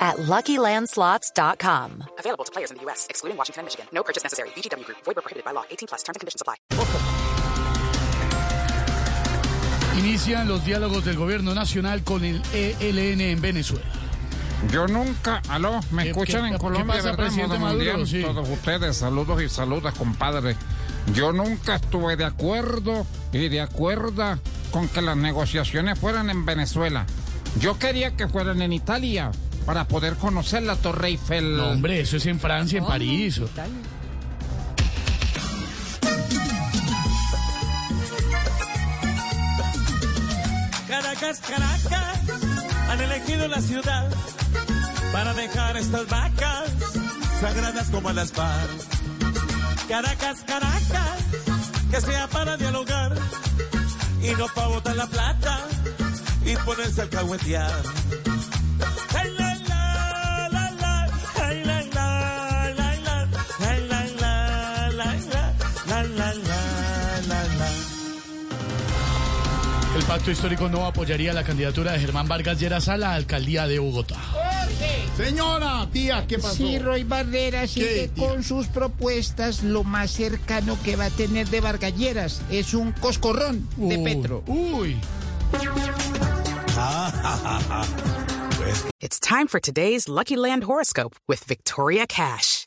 at LuckyLandSlots.com. Available to players in the U.S., excluding Washington and Michigan. No purchase necessary. VGW Group. Void where prohibited by law. 18 plus. Terms and conditions apply. Inician los diálogos del gobierno nacional con el ELN en Venezuela. Yo nunca, aló, me ¿Qué- escuchan qué- en qué Colombia, pasa, ¿verdad? presidente Modo Maduro? mundial, Sí. Todos ustedes, saludos y saludos, compadre. Yo nunca estuve de acuerdo y de acuerdo con que las negociaciones fueran en Venezuela. Yo quería que fueran en Italia para poder conocer la Torre Eiffel. No, hombre, eso es en Francia, en París. o- Caracas, Caracas, han elegido la ciudad para dejar estas vacas sagradas como las par. Caracas, Caracas, que sea para dialogar y no para botar la plata y ponerse al cahuetear. El pacto histórico no apoyaría la candidatura de Germán Vargas Lleras a la alcaldía de Bogotá. Señora, tía, ¿qué pasó? Sí, Roy Barrera ¿Qué, sigue tía? con sus propuestas. Lo más cercano que va a tener de Vargalleras es un coscorrón de Petro. Uy. It's time for today's Lucky Land horoscope with Victoria Cash.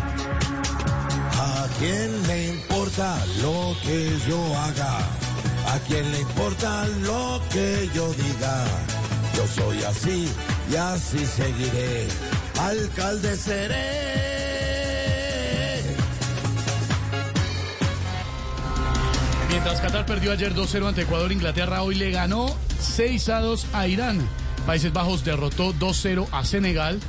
¿A quién le importa lo que yo haga? ¿A quién le importa lo que yo diga? Yo soy así y así seguiré. Alcalde seré. Mientras Qatar perdió ayer 2-0 ante Ecuador, Inglaterra hoy le ganó 6 a 2 a Irán. Países Bajos derrotó 2-0 a Senegal.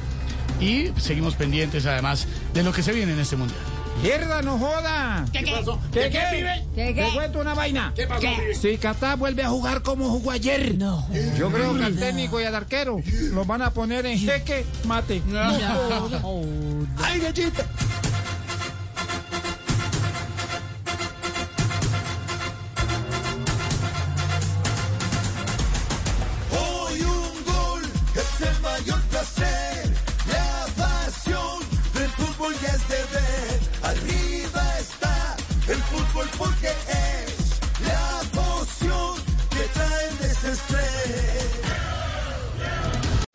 Y seguimos pendientes además de lo que se viene en este mundial. ¡Mierda, no joda! ¿Qué, pasó? ¿Qué, qué, pibe? Te cuento una vaina. ¿Qué pasó, pibe? Si Qatar vuelve a jugar como jugó ayer, no. yo creo que al técnico y al arquero los van a poner en jeque mate. ¡Ay, gallita!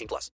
18 plus.